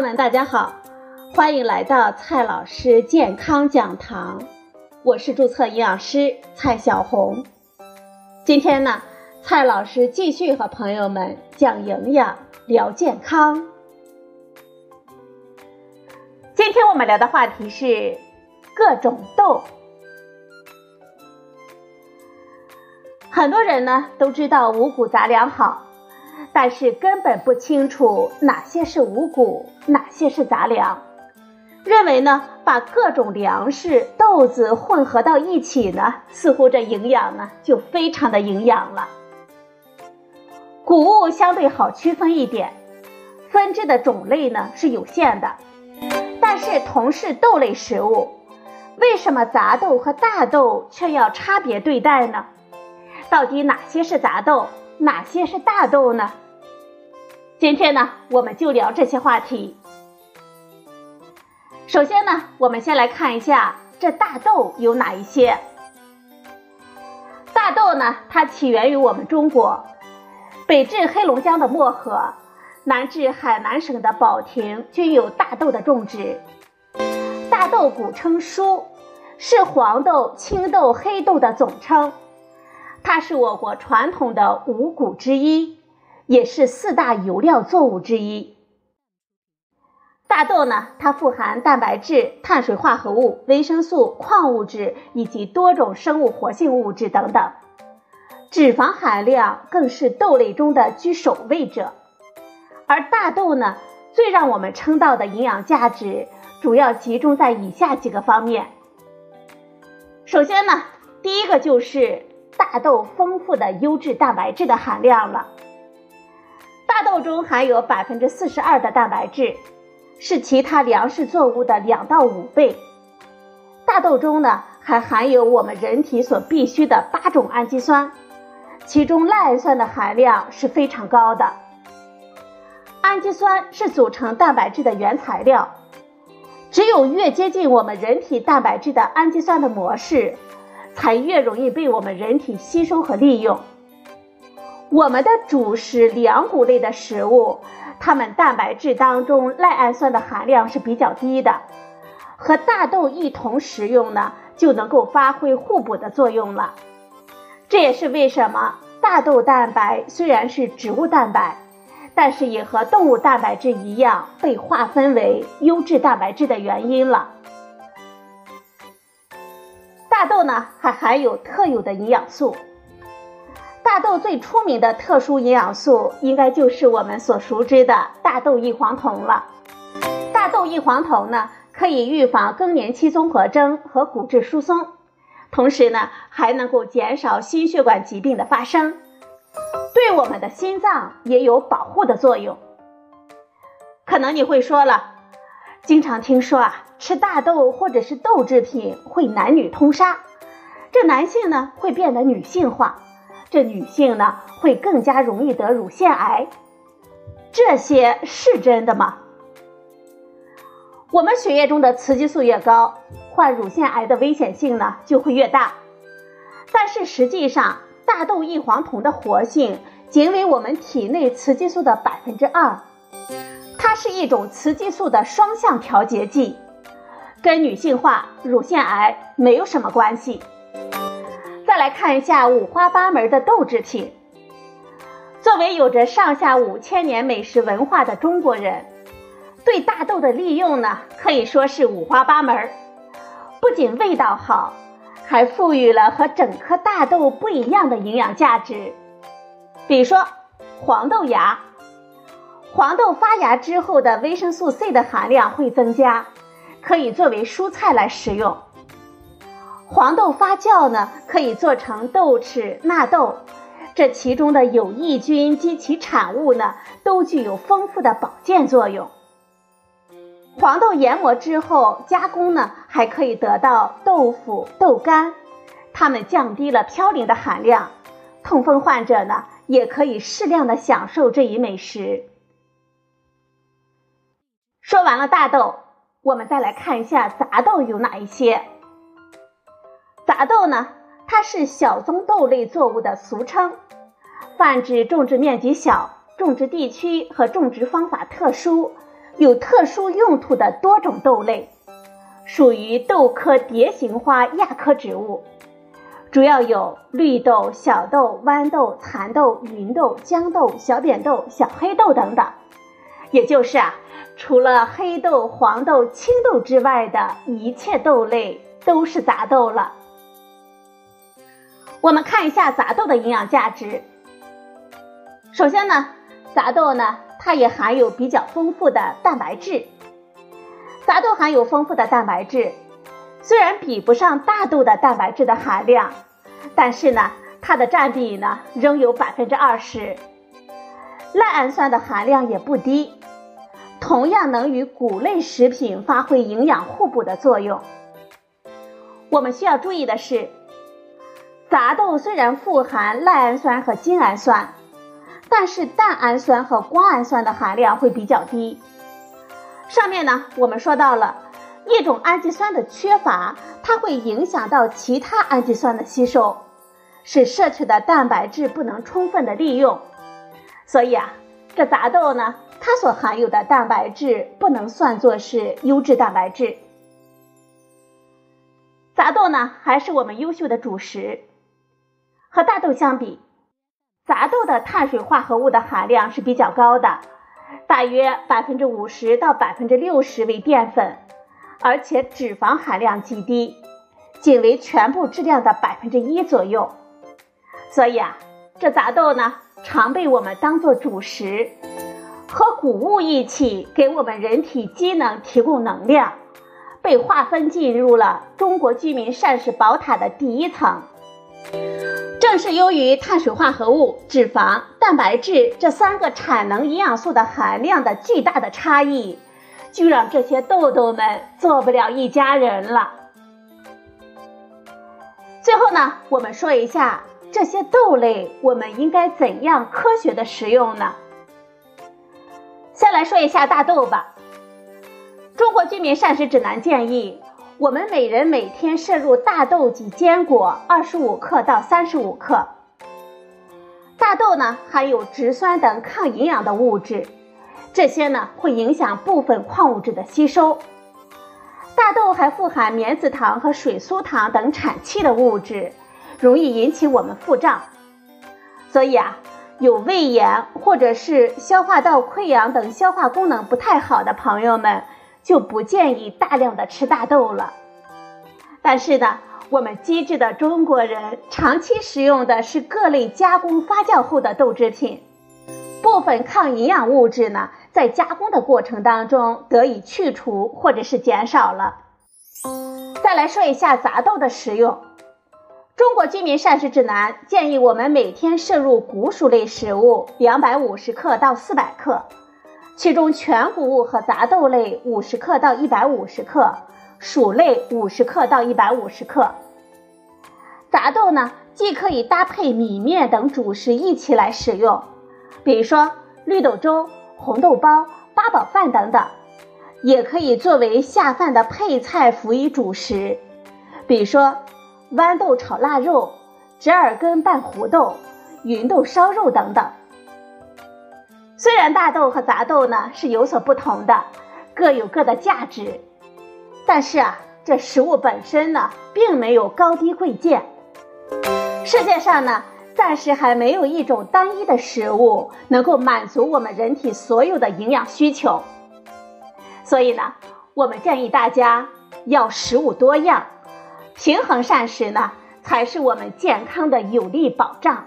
友们，大家好，欢迎来到蔡老师健康讲堂，我是注册营养师蔡小红。今天呢，蔡老师继续和朋友们讲营养、聊健康。今天我们聊的话题是各种豆。很多人呢都知道五谷杂粮好。但是根本不清楚哪些是五谷，哪些是杂粮，认为呢把各种粮食豆子混合到一起呢，似乎这营养呢就非常的营养了。谷物相对好区分一点，分支的种类呢是有限的，但是同是豆类食物，为什么杂豆和大豆却要差别对待呢？到底哪些是杂豆？哪些是大豆呢？今天呢，我们就聊这些话题。首先呢，我们先来看一下这大豆有哪一些。大豆呢，它起源于我们中国，北至黑龙江的漠河，南至海南省的保亭均有大豆的种植。大豆古称菽，是黄豆、青豆、黑豆的总称。它是我国传统的五谷之一，也是四大油料作物之一。大豆呢，它富含蛋白质、碳水化合物、维生素、矿物质以及多种生物活性物质等等，脂肪含量更是豆类中的居首位者。而大豆呢，最让我们称道的营养价值，主要集中在以下几个方面。首先呢，第一个就是。大豆丰富的优质蛋白质的含量了。大豆中含有百分之四十二的蛋白质，是其他粮食作物的两到五倍。大豆中呢还含有我们人体所必需的八种氨基酸，其中赖氨酸的含量是非常高的。氨基酸是组成蛋白质的原材料，只有越接近我们人体蛋白质的氨基酸的模式。才越容易被我们人体吸收和利用。我们的主食粮谷类的食物，它们蛋白质当中赖氨酸的含量是比较低的，和大豆一同食用呢，就能够发挥互补的作用了。这也是为什么大豆蛋白虽然是植物蛋白，但是也和动物蛋白质一样被划分为优质蛋白质的原因了。大豆呢，还含有特有的营养素。大豆最出名的特殊营养素，应该就是我们所熟知的大豆异黄酮了。大豆异黄酮呢，可以预防更年期综合征和骨质疏松，同时呢，还能够减少心血管疾病的发生，对我们的心脏也有保护的作用。可能你会说了。经常听说啊，吃大豆或者是豆制品会男女通杀，这男性呢会变得女性化，这女性呢会更加容易得乳腺癌，这些是真的吗？我们血液中的雌激素越高，患乳腺癌的危险性呢就会越大。但是实际上，大豆异黄酮的活性仅为我们体内雌激素的百分之二。它是一种雌激素的双向调节剂，跟女性化、乳腺癌没有什么关系。再来看一下五花八门的豆制品。作为有着上下五千年美食文化的中国人，对大豆的利用呢，可以说是五花八门。不仅味道好，还赋予了和整颗大豆不一样的营养价值。比如说黄豆芽。黄豆发芽之后的维生素 C 的含量会增加，可以作为蔬菜来食用。黄豆发酵呢，可以做成豆豉、纳豆，这其中的有益菌及其产物呢，都具有丰富的保健作用。黄豆研磨之后加工呢，还可以得到豆腐、豆干，它们降低了嘌呤的含量，痛风患者呢，也可以适量的享受这一美食。说完了大豆，我们再来看一下杂豆有哪一些。杂豆呢，它是小棕豆类作物的俗称，泛指种植面积小、种植地区和种植方法特殊、有特殊用途的多种豆类，属于豆科蝶形花亚科植物，主要有绿豆、小豆、豌豆、蚕豆、芸豆、豇豆、小扁豆、小黑豆等等。也就是啊，除了黑豆、黄豆、青豆之外的一切豆类都是杂豆了。我们看一下杂豆的营养价值。首先呢，杂豆呢，它也含有比较丰富的蛋白质。杂豆含有丰富的蛋白质，虽然比不上大豆的蛋白质的含量，但是呢，它的占比呢仍有百分之二十。赖氨酸的含量也不低，同样能与谷类食品发挥营养互补的作用。我们需要注意的是，杂豆虽然富含赖氨酸和精氨酸。但是蛋氨酸和胱氨酸的含量会比较低。上面呢，我们说到了一种氨基酸的缺乏，它会影响到其他氨基酸的吸收，使摄取的蛋白质不能充分的利用。所以啊，这杂豆呢，它所含有的蛋白质不能算作是优质蛋白质。杂豆呢，还是我们优秀的主食，和大豆相比。杂豆的碳水化合物的含量是比较高的，大约百分之五十到百分之六十为淀粉，而且脂肪含量极低，仅为全部质量的百分之一左右。所以啊，这杂豆呢，常被我们当做主食，谷物一起给我们人体机能提供能量，被划分进入了中国居民膳食宝塔的第一层。正是由于碳水化合物、脂肪、蛋白质这三个产能营养素的含量的巨大的差异，就让这些豆豆们做不了一家人了。最后呢，我们说一下这些豆类我们应该怎样科学的食用呢？先来说一下大豆吧。中国居民膳食指南建议。我们每人每天摄入大豆及坚果二十五克到三十五克。大豆呢含有植酸等抗营养的物质，这些呢会影响部分矿物质的吸收。大豆还富含棉子糖和水苏糖等产气的物质，容易引起我们腹胀。所以啊，有胃炎或者是消化道溃疡等消化功能不太好的朋友们。就不建议大量的吃大豆了。但是呢，我们机智的中国人长期食用的是各类加工发酵后的豆制品，部分抗营养物质呢，在加工的过程当中得以去除或者是减少了。再来说一下杂豆的食用，中国居民膳食指南建议我们每天摄入谷薯类食物两百五十克到四百克。其中全谷物和杂豆类五十克到一百五十克，薯类五十克到一百五十克。杂豆呢，既可以搭配米面等主食一起来使用，比如说绿豆粥、红豆包、八宝饭等等，也可以作为下饭的配菜辅以主食，比如说豌豆炒腊肉、折耳根拌胡豆、芸豆烧肉等等。虽然大豆和杂豆呢是有所不同的，各有各的价值，但是啊，这食物本身呢并没有高低贵贱。世界上呢暂时还没有一种单一的食物能够满足我们人体所有的营养需求，所以呢，我们建议大家要食物多样，平衡膳食呢才是我们健康的有力保障。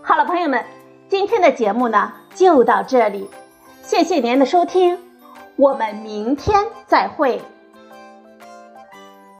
好了，朋友们，今天的节目呢就到这里，谢谢您的收听，我们明天再会。